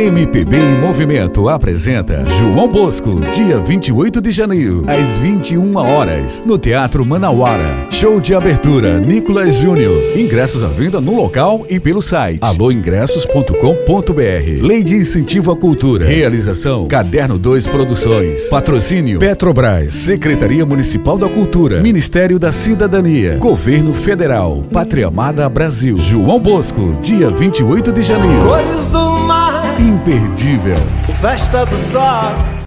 MPB em Movimento apresenta João Bosco, dia 28 de janeiro, às 21 horas, no Teatro Manauara. Show de abertura Nicolas Júnior. Ingressos à venda no local e pelo site alôingressos.com.br. Lei de Incentivo à Cultura. Realização Caderno 2 Produções. Patrocínio Petrobras, Secretaria Municipal da Cultura, Ministério da Cidadania, Governo Federal, Pátria Amada Brasil. João Bosco, dia 28 de janeiro. Imperdível. festa do sol.